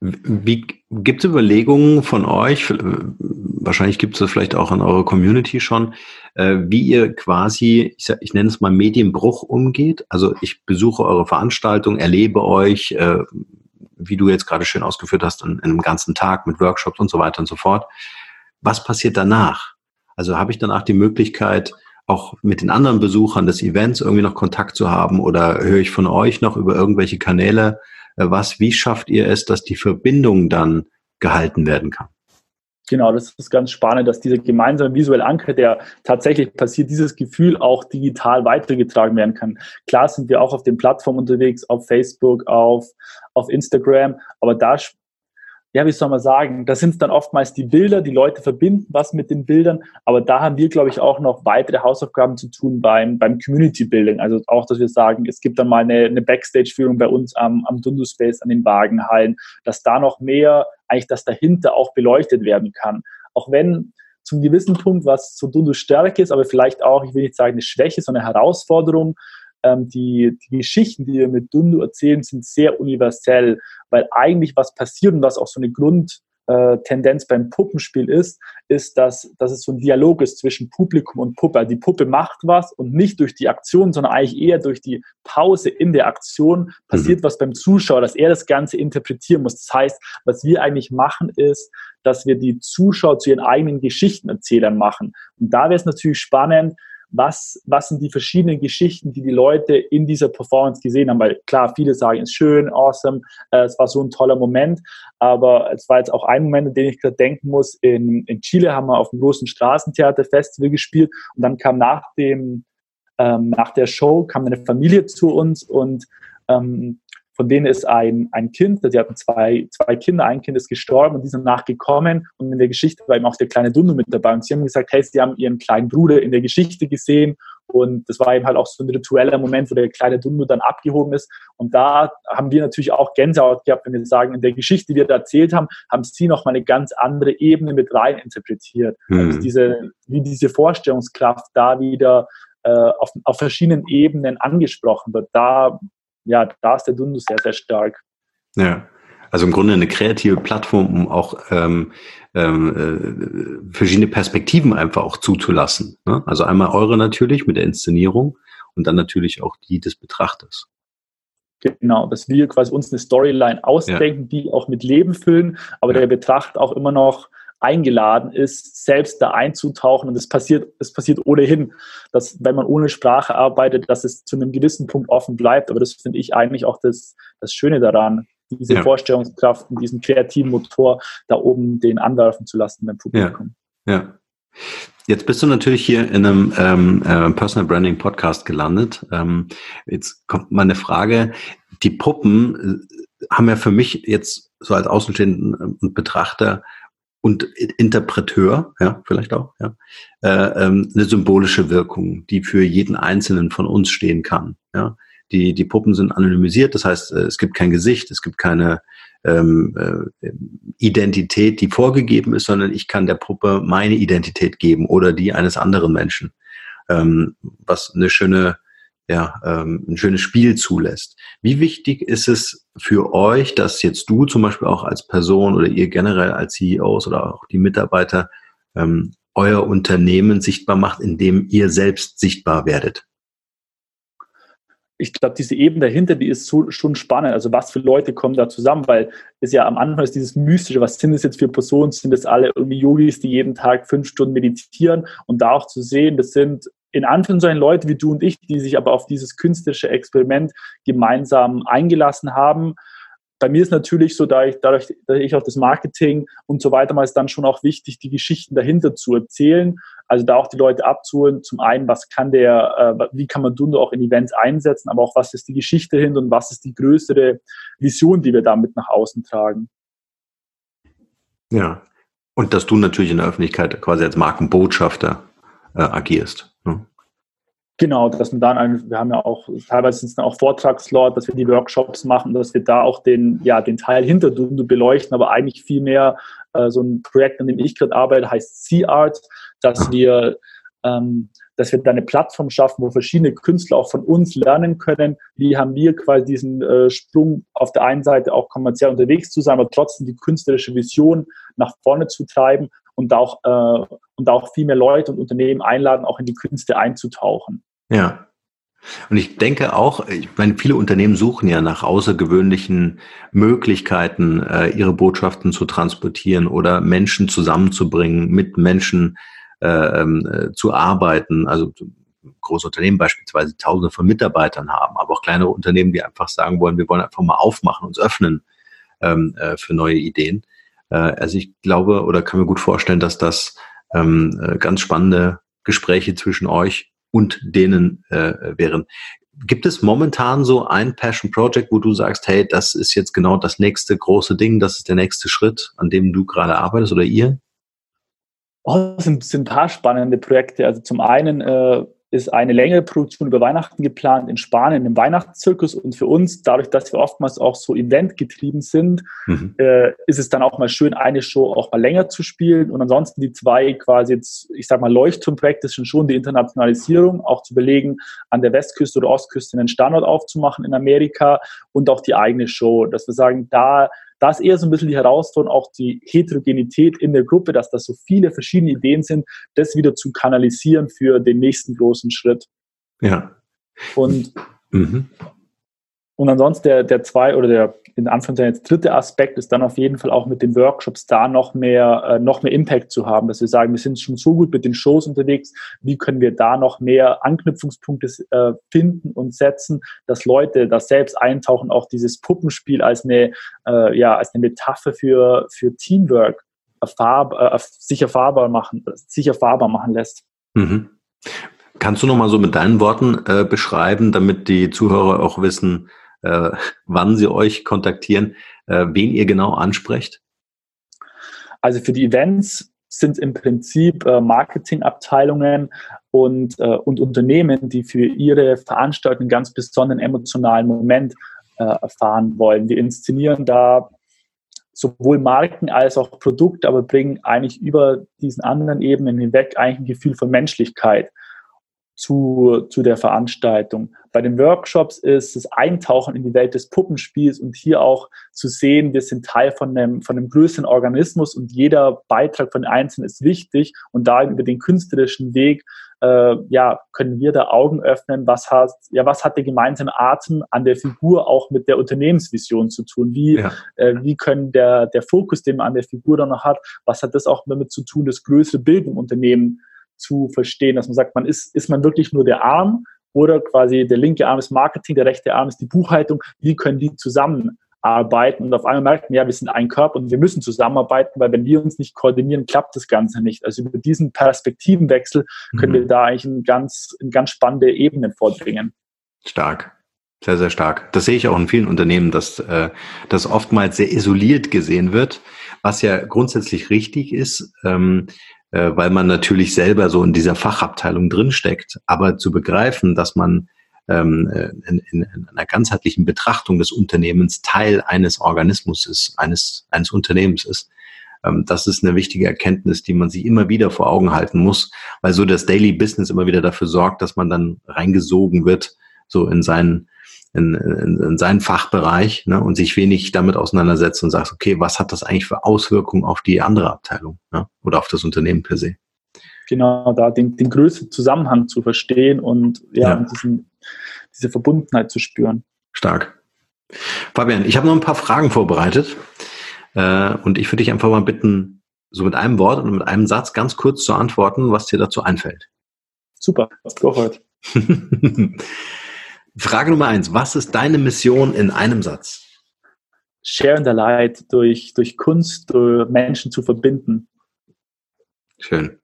Gibt es Überlegungen von euch? Wahrscheinlich gibt es das vielleicht auch in eurer Community schon, äh, wie ihr quasi, ich, ich nenne es mal Medienbruch umgeht. Also ich besuche eure Veranstaltung, erlebe euch, äh, wie du jetzt gerade schön ausgeführt hast, in, in einem ganzen Tag mit Workshops und so weiter und so fort. Was passiert danach? Also habe ich danach die Möglichkeit, auch mit den anderen Besuchern des Events irgendwie noch Kontakt zu haben oder höre ich von euch noch über irgendwelche Kanäle äh, was, wie schafft ihr es, dass die Verbindung dann gehalten werden kann? Genau, das ist ganz spannend, dass dieser gemeinsame visuelle Anker, der tatsächlich passiert, dieses Gefühl auch digital weitergetragen werden kann. Klar sind wir auch auf den Plattformen unterwegs, auf Facebook, auf, auf Instagram, aber da ja, wie soll man sagen, da sind dann oftmals die Bilder, die Leute verbinden was mit den Bildern, aber da haben wir, glaube ich, auch noch weitere Hausaufgaben zu tun beim, beim Community Building. Also auch, dass wir sagen, es gibt dann mal eine, eine Backstage-Führung bei uns am, am Dundu Space, an den Wagenhallen, dass da noch mehr eigentlich das dahinter auch beleuchtet werden kann. Auch wenn zum gewissen Punkt, was so Dundu Stärke ist, aber vielleicht auch, ich will nicht sagen eine Schwäche, sondern eine Herausforderung, ähm, die, die Geschichten, die wir mit Dundu erzählen, sind sehr universell, weil eigentlich was passiert und was auch so eine Grundtendenz beim Puppenspiel ist, ist, dass, dass es so ein Dialog ist zwischen Publikum und Puppe. Also die Puppe macht was und nicht durch die Aktion, sondern eigentlich eher durch die Pause in der Aktion passiert mhm. was beim Zuschauer, dass er das Ganze interpretieren muss. Das heißt, was wir eigentlich machen, ist, dass wir die Zuschauer zu ihren eigenen Geschichtenerzählern machen. Und da wäre es natürlich spannend, was, was sind die verschiedenen Geschichten, die die Leute in dieser Performance gesehen haben. Weil klar, viele sagen, es ist schön, awesome, äh, es war so ein toller Moment, aber es war jetzt auch ein Moment, an den ich gerade denken muss. In, in Chile haben wir auf dem großen Straßentheaterfestival gespielt und dann kam nach dem, ähm, nach der Show kam eine Familie zu uns und ähm, von denen ist ein, ein Kind, sie hatten zwei, zwei Kinder, ein Kind ist gestorben und die sind nachgekommen und in der Geschichte war eben auch der kleine Dunno mit dabei und sie haben gesagt, hey, sie haben ihren kleinen Bruder in der Geschichte gesehen und das war eben halt auch so ein ritueller Moment, wo der kleine Dunno dann abgehoben ist und da haben wir natürlich auch Gänsehaut gehabt, wenn wir sagen, in der Geschichte, die wir da erzählt haben, haben sie nochmal eine ganz andere Ebene mit rein interpretiert. Mhm. Also diese, wie diese Vorstellungskraft da wieder äh, auf, auf verschiedenen Ebenen angesprochen wird. Da ja, da ist der Dundu sehr, sehr stark. Ja, also im Grunde eine kreative Plattform, um auch ähm, ähm, äh, verschiedene Perspektiven einfach auch zuzulassen. Ne? Also einmal eure natürlich mit der Inszenierung und dann natürlich auch die des Betrachters. Genau, dass wir quasi uns eine Storyline ausdenken, ja. die auch mit Leben füllen, aber ja. der Betrachter auch immer noch eingeladen ist, selbst da einzutauchen. Und es passiert, es passiert ohnehin, dass wenn man ohne Sprache arbeitet, dass es zu einem gewissen Punkt offen bleibt. Aber das finde ich eigentlich auch das, das Schöne daran, diese ja. Vorstellungskraft und diesen kreativen Motor da oben den anwerfen zu lassen beim Publikum. Ja. ja. Jetzt bist du natürlich hier in einem ähm, äh, Personal Branding Podcast gelandet. Ähm, jetzt kommt mal eine Frage. Die Puppen äh, haben ja für mich jetzt so als Außenstehenden äh, und Betrachter und Interpreteur, ja, vielleicht auch, ja, äh, ähm, eine symbolische Wirkung, die für jeden Einzelnen von uns stehen kann. Ja. Die, die Puppen sind anonymisiert, das heißt, äh, es gibt kein Gesicht, es gibt keine ähm, äh, Identität, die vorgegeben ist, sondern ich kann der Puppe meine Identität geben oder die eines anderen Menschen, ähm, was eine schöne, ja, ähm, ein schönes Spiel zulässt. Wie wichtig ist es für euch, dass jetzt du zum Beispiel auch als Person oder ihr generell als CEOs oder auch die Mitarbeiter ähm, euer Unternehmen sichtbar macht, indem ihr selbst sichtbar werdet? ich glaube, diese Ebene dahinter, die ist so, schon spannend. Also was für Leute kommen da zusammen, weil es ja am Anfang ist dieses Mystische, was sind das jetzt für Personen? Sind das alle irgendwie Yogis, die jeden Tag fünf Stunden meditieren? Und da auch zu sehen, das sind in Anführungszeichen Leute wie du und ich, die sich aber auf dieses künstlerische Experiment gemeinsam eingelassen haben bei mir ist natürlich so, da ich, dadurch, dass ich auch das Marketing und so weiter mal, ist dann schon auch wichtig, die Geschichten dahinter zu erzählen. Also da auch die Leute abzuholen. Zum einen, was kann der, äh, wie kann man Dundo auch in Events einsetzen, aber auch was ist die Geschichte dahinter und was ist die größere Vision, die wir damit nach außen tragen. Ja. Und dass du natürlich in der Öffentlichkeit quasi als Markenbotschafter äh, agierst. Ne? Genau, dass man dann, ein, wir haben ja auch, teilweise sind es dann auch Vortragslot, dass wir die Workshops machen, dass wir da auch den, ja, den Teil hinter Dundo beleuchten, aber eigentlich viel mehr äh, so ein Projekt, an dem ich gerade arbeite, heißt Sea Art, dass wir, ähm, dass wir da eine Plattform schaffen, wo verschiedene Künstler auch von uns lernen können, wie haben wir quasi diesen äh, Sprung auf der einen Seite auch kommerziell unterwegs zu sein, aber trotzdem die künstlerische Vision nach vorne zu treiben und auch, äh, und auch viel mehr Leute und Unternehmen einladen, auch in die Künste einzutauchen. Ja. Und ich denke auch, ich meine, viele Unternehmen suchen ja nach außergewöhnlichen Möglichkeiten, äh, ihre Botschaften zu transportieren oder Menschen zusammenzubringen, mit Menschen äh, ähm, äh, zu arbeiten. Also große Unternehmen beispielsweise Tausende von Mitarbeitern haben, aber auch kleinere Unternehmen, die einfach sagen wollen, wir wollen einfach mal aufmachen, uns öffnen ähm, äh, für neue Ideen. Äh, also ich glaube oder kann mir gut vorstellen, dass das ähm, äh, ganz spannende Gespräche zwischen euch und denen äh, wären. Gibt es momentan so ein Passion Project, wo du sagst, hey, das ist jetzt genau das nächste große Ding, das ist der nächste Schritt, an dem du gerade arbeitest oder ihr? Oh, das sind, sind ein paar spannende Projekte. Also zum einen äh, ist eine längere Produktion über Weihnachten geplant in Spanien im Weihnachtszirkus. Und für uns, dadurch, dass wir oftmals auch so eventgetrieben sind, mhm. äh, ist es dann auch mal schön, eine Show auch mal länger zu spielen. Und ansonsten die zwei quasi jetzt, ich sag mal, Leuchtturmprojekte sind schon die Internationalisierung, auch zu überlegen, an der Westküste oder Ostküste einen Standort aufzumachen in Amerika und auch die eigene Show. Dass wir sagen, da da ist eher so ein bisschen die Herausforderung, auch die Heterogenität in der Gruppe, dass da so viele verschiedene Ideen sind, das wieder zu kanalisieren für den nächsten großen Schritt. Ja. Und mhm. Und ansonsten der, der zwei oder der in Anführungszeichen jetzt dritte Aspekt ist dann auf jeden Fall auch mit den Workshops da noch mehr, äh, noch mehr Impact zu haben, dass wir sagen, wir sind schon so gut mit den Shows unterwegs, wie können wir da noch mehr Anknüpfungspunkte äh, finden und setzen, dass Leute das selbst eintauchen, auch dieses Puppenspiel als eine, äh, ja, als eine Metapher für, für Teamwork erfahr, äh, sich erfahrbar machen, sich erfahrbar machen lässt. Mhm. Kannst du noch mal so mit deinen Worten äh, beschreiben, damit die Zuhörer auch wissen, äh, wann sie euch kontaktieren, äh, wen ihr genau ansprecht? Also für die Events sind im Prinzip äh, Marketingabteilungen und, äh, und Unternehmen, die für ihre Veranstaltung einen ganz besonderen emotionalen Moment äh, erfahren wollen. Wir inszenieren da sowohl Marken als auch Produkt, aber bringen eigentlich über diesen anderen Ebenen hinweg eigentlich ein Gefühl von Menschlichkeit zu, zu der Veranstaltung. Bei den Workshops ist es Eintauchen in die Welt des Puppenspiels und hier auch zu sehen, wir sind Teil von einem, von einem größeren Organismus und jeder Beitrag von Einzelnen ist wichtig und da über den künstlerischen Weg äh, ja, können wir da Augen öffnen, was hat, ja, was hat der gemeinsame Atem an der Figur auch mit der Unternehmensvision zu tun? Wie, ja. äh, wie können der, der Fokus, den man an der Figur dann noch hat, was hat das auch damit zu tun, das größere Bild im Unternehmen zu verstehen, dass man sagt, man ist, ist man wirklich nur der Arm oder quasi der linke Arm ist Marketing, der rechte Arm ist die Buchhaltung. Wie können die zusammen arbeiten und auf einmal merken, ja, wir sind ein Körper und wir müssen zusammenarbeiten, weil wenn wir uns nicht koordinieren, klappt das Ganze nicht. Also über diesen Perspektivenwechsel können mhm. wir da eigentlich in ganz, in ganz spannende Ebenen vorbringen. Stark. Sehr, sehr stark. Das sehe ich auch in vielen Unternehmen, dass äh, das oftmals sehr isoliert gesehen wird, was ja grundsätzlich richtig ist, ähm, äh, weil man natürlich selber so in dieser Fachabteilung drinsteckt. Aber zu begreifen, dass man ähm, äh, in, in, einer ganzheitlichen Betrachtung des Unternehmens Teil eines Organismus ist, eines, eines Unternehmens ist. Ähm, das ist eine wichtige Erkenntnis, die man sich immer wieder vor Augen halten muss, weil so das Daily Business immer wieder dafür sorgt, dass man dann reingesogen wird, so in seinen in, in, in seinen Fachbereich ne, und sich wenig damit auseinandersetzt und sagt, okay, was hat das eigentlich für Auswirkungen auf die andere Abteilung ne, oder auf das Unternehmen per se? Genau, da den, den größten Zusammenhang zu verstehen und ja, ja. Und diesen, diese Verbundenheit zu spüren. Stark. Fabian, ich habe noch ein paar Fragen vorbereitet äh, und ich würde dich einfach mal bitten, so mit einem Wort und mit einem Satz ganz kurz zu antworten, was dir dazu einfällt. Super, go for it. Frage Nummer eins. Was ist deine Mission in einem Satz? Share the light durch, durch Kunst, durch Menschen zu verbinden. Schön.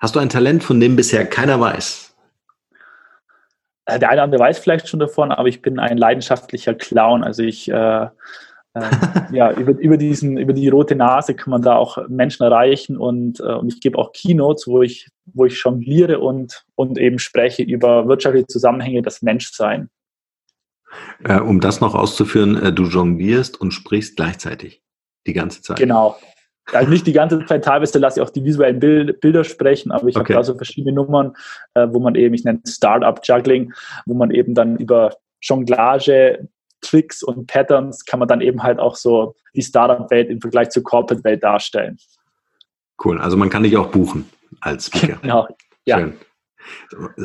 Hast du ein Talent, von dem bisher keiner weiß? Äh, der eine oder andere weiß vielleicht schon davon, aber ich bin ein leidenschaftlicher Clown. Also ich, äh, ja, über, über, diesen, über die rote Nase kann man da auch Menschen erreichen und, äh, und ich gebe auch Keynotes, wo ich, wo ich jongliere und, und eben spreche über wirtschaftliche Zusammenhänge, das Menschsein. Äh, um das noch auszuführen, äh, du jonglierst und sprichst gleichzeitig die ganze Zeit. Genau, also nicht die ganze Zeit, teilweise lasse ich auch die visuellen Bild, Bilder sprechen, aber ich okay. habe da so verschiedene Nummern, wo man eben, ich nenne Startup Juggling, wo man eben dann über Jonglage, Tricks und Patterns kann man dann eben halt auch so die Startup-Welt im Vergleich zur Corporate-Welt darstellen. Cool, also man kann dich auch buchen als Speaker. Genau, ja. Schön.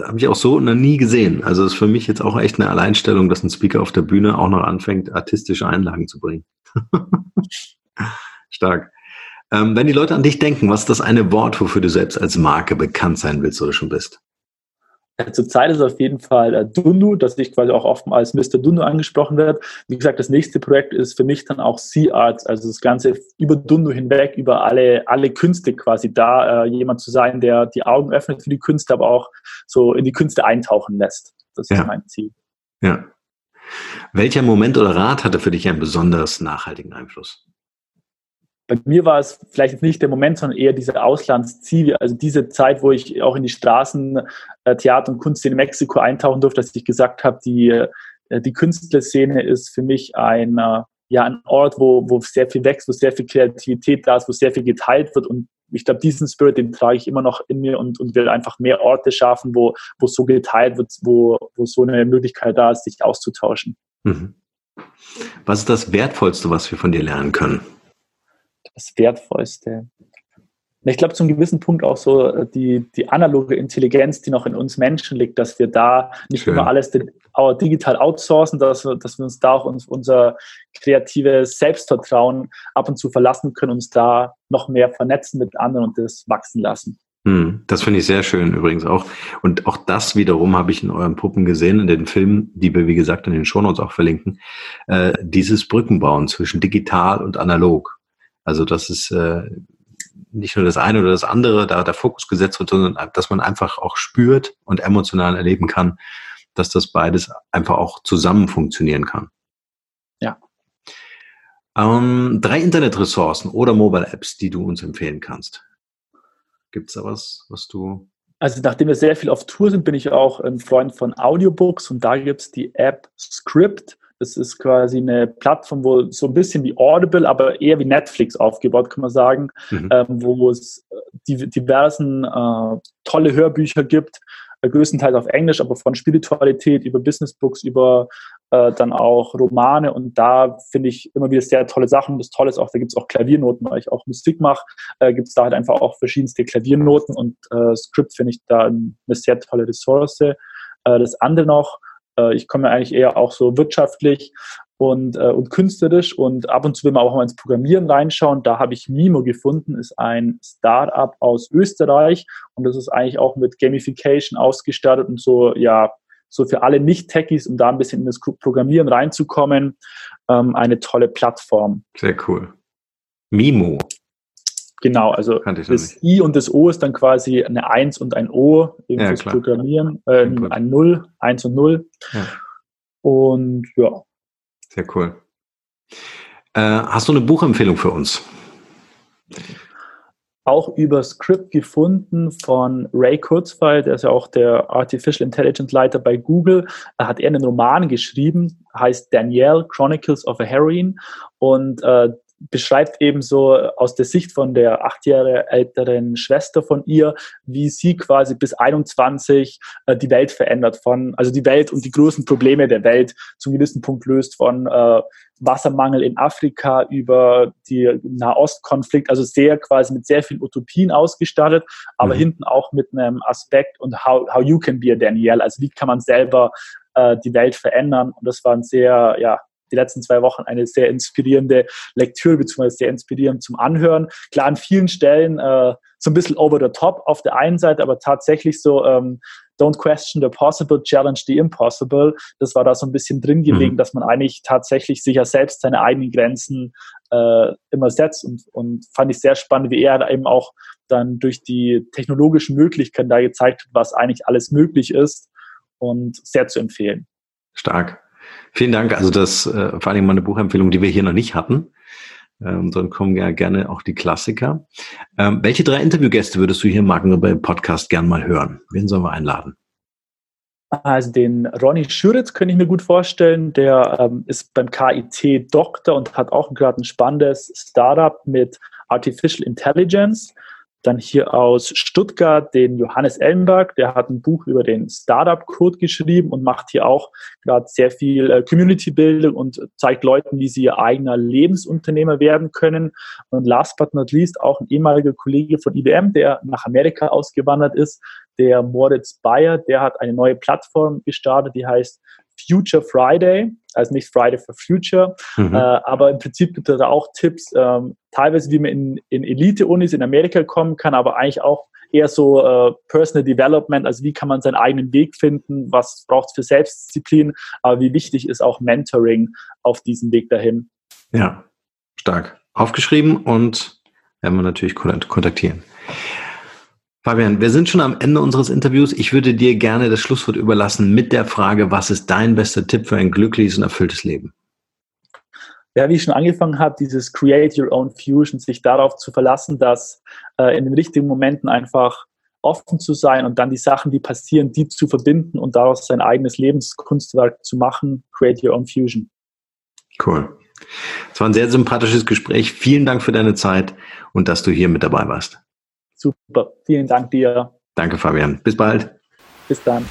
Habe ich auch so noch nie gesehen. Also ist für mich jetzt auch echt eine Alleinstellung, dass ein Speaker auf der Bühne auch noch anfängt, artistische Einlagen zu bringen. Stark. Ähm, wenn die Leute an dich denken, was ist das eine Wort, wofür du selbst als Marke bekannt sein willst oder schon bist? Zurzeit ist auf jeden Fall äh, Dundu, dass ich quasi auch oft als Mr. Dundu angesprochen werde. Wie gesagt, das nächste Projekt ist für mich dann auch Sea Arts, also das Ganze über Dundu hinweg, über alle, alle Künste quasi da, äh, jemand zu sein, der die Augen öffnet für die Künste, aber auch so in die Künste eintauchen lässt. Das ja. ist mein Ziel. Ja. Welcher Moment oder Rat hatte für dich einen besonders nachhaltigen Einfluss? bei mir war es vielleicht nicht der Moment, sondern eher diese Auslandsziele, also diese Zeit, wo ich auch in die Straßen äh, Theater und Kunst in Mexiko eintauchen durfte, dass ich gesagt habe, die, äh, die Künstlerszene ist für mich ein, äh, ja, ein Ort, wo, wo sehr viel wächst, wo sehr viel Kreativität da ist, wo sehr viel geteilt wird und ich glaube, diesen Spirit, den trage ich immer noch in mir und, und will einfach mehr Orte schaffen, wo, wo so geteilt wird, wo, wo so eine Möglichkeit da ist, sich auszutauschen. Mhm. Was ist das Wertvollste, was wir von dir lernen können? das Wertvollste. Ich glaube, zu einem gewissen Punkt auch so äh, die, die analoge Intelligenz, die noch in uns Menschen liegt, dass wir da nicht Schön. immer alles digital outsourcen, dass, wir, dass wir uns da auch uns, unser kreatives Selbstvertrauen ab und zu verlassen können, uns da noch mehr vernetzen mit anderen und das wachsen lassen. Hm, das finde ich sehr schön übrigens auch. Und auch das wiederum habe ich in euren Puppen gesehen, in den Filmen, die wir, wie gesagt, in den Shownotes auch verlinken. Äh, dieses Brückenbauen zwischen digital und analog. Also das ist äh, nicht nur das eine oder das andere, da der Fokus gesetzt wird, sondern dass man einfach auch spürt und emotional erleben kann, dass das beides einfach auch zusammen funktionieren kann. Ja. Ähm, drei Internetressourcen oder Mobile Apps, die du uns empfehlen kannst. Gibt es da was, was du also nachdem wir sehr viel auf Tour sind, bin ich auch ein Freund von Audiobooks und da gibt es die App Script. Das ist quasi eine Plattform, wo so ein bisschen wie Audible, aber eher wie Netflix aufgebaut, kann man sagen, mhm. ähm, wo es äh, die, diversen äh, tolle Hörbücher gibt, äh, größtenteils auf Englisch, aber von Spiritualität über Businessbooks, über äh, dann auch Romane und da finde ich immer wieder sehr tolle Sachen. Das Tolle ist auch, da gibt es auch Klaviernoten, weil ich auch Musik mache, äh, gibt es da halt einfach auch verschiedenste Klaviernoten und äh, Script finde ich da eine sehr tolle Ressource. Das andere noch, äh, ich komme eigentlich eher auch so wirtschaftlich und, äh, und künstlerisch und ab und zu will man auch mal ins Programmieren reinschauen. Da habe ich Mimo gefunden, ist ein Startup aus Österreich und das ist eigentlich auch mit Gamification ausgestattet und so, ja, so für alle Nicht-Techies, um da ein bisschen in das Programmieren reinzukommen, ähm, eine tolle Plattform. Sehr cool. Mimo. Genau, also das I und das O ist dann quasi eine 1 und ein O eben ja, fürs klar. Programmieren, äh, ein 0, 1 und 0. Ja. Und ja. Sehr cool. Äh, hast du eine Buchempfehlung für uns? Auch über Script gefunden von Ray Kurzweil, der ist ja auch der Artificial Intelligence Leiter bei Google. Da hat er einen Roman geschrieben, heißt Danielle Chronicles of a Heroine. Und äh, beschreibt eben so aus der Sicht von der acht Jahre älteren Schwester von ihr, wie sie quasi bis 21 äh, die Welt verändert von, also die Welt und die großen Probleme der Welt zum gewissen Punkt löst von äh, Wassermangel in Afrika über die Nahostkonflikt, also sehr quasi mit sehr vielen Utopien ausgestattet, aber mhm. hinten auch mit einem Aspekt und how, how you can be a Danielle, also wie kann man selber äh, die Welt verändern und das war ein sehr, ja, die letzten zwei Wochen eine sehr inspirierende Lektüre, beziehungsweise sehr inspirierend zum Anhören. Klar, an vielen Stellen äh, so ein bisschen over the top auf der einen Seite, aber tatsächlich so ähm, Don't question the possible, challenge the impossible. Das war da so ein bisschen drin gelegen, mhm. dass man eigentlich tatsächlich sich ja selbst seine eigenen Grenzen äh, immer setzt und, und fand ich sehr spannend, wie er eben auch dann durch die technologischen Möglichkeiten da gezeigt hat, was eigentlich alles möglich ist und sehr zu empfehlen. Stark. Vielen Dank. Also das äh, vor allem mal eine Buchempfehlung, die wir hier noch nicht hatten. Ähm, dann kommen ja gerne auch die Klassiker. Ähm, welche drei Interviewgäste würdest du hier im beim Podcast gern mal hören? Wen sollen wir einladen? Also den Ronny Schüritz könnte ich mir gut vorstellen. Der ähm, ist beim KIT Doktor und hat auch gerade ein spannendes Startup mit Artificial Intelligence. Dann hier aus Stuttgart den Johannes Ellenberg, der hat ein Buch über den Startup-Code geschrieben und macht hier auch gerade sehr viel äh, Community-Bildung und zeigt Leuten, wie sie ihr eigener Lebensunternehmer werden können. Und last but not least auch ein ehemaliger Kollege von IBM, der nach Amerika ausgewandert ist, der Moritz Bayer, der hat eine neue Plattform gestartet, die heißt Future Friday, also nicht Friday for Future, mhm. äh, aber im Prinzip gibt es da auch Tipps, ähm, teilweise wie man in, in Elite-Unis in Amerika kommen kann, aber eigentlich auch eher so äh, Personal Development, also wie kann man seinen eigenen Weg finden, was braucht es für Selbstdisziplin, aber wie wichtig ist auch Mentoring auf diesem Weg dahin. Ja, stark. Aufgeschrieben und werden wir natürlich kontaktieren. Fabian, wir sind schon am Ende unseres Interviews. Ich würde dir gerne das Schlusswort überlassen mit der Frage, was ist dein bester Tipp für ein glückliches und erfülltes Leben? Ja, wie ich schon angefangen habe, dieses Create Your Own Fusion, sich darauf zu verlassen, dass äh, in den richtigen Momenten einfach offen zu sein und dann die Sachen, die passieren, die zu verbinden und daraus sein eigenes Lebenskunstwerk zu machen. Create Your Own Fusion. Cool. Es war ein sehr sympathisches Gespräch. Vielen Dank für deine Zeit und dass du hier mit dabei warst. Super. Vielen Dank dir. Danke, Fabian. Bis bald. Bis dann.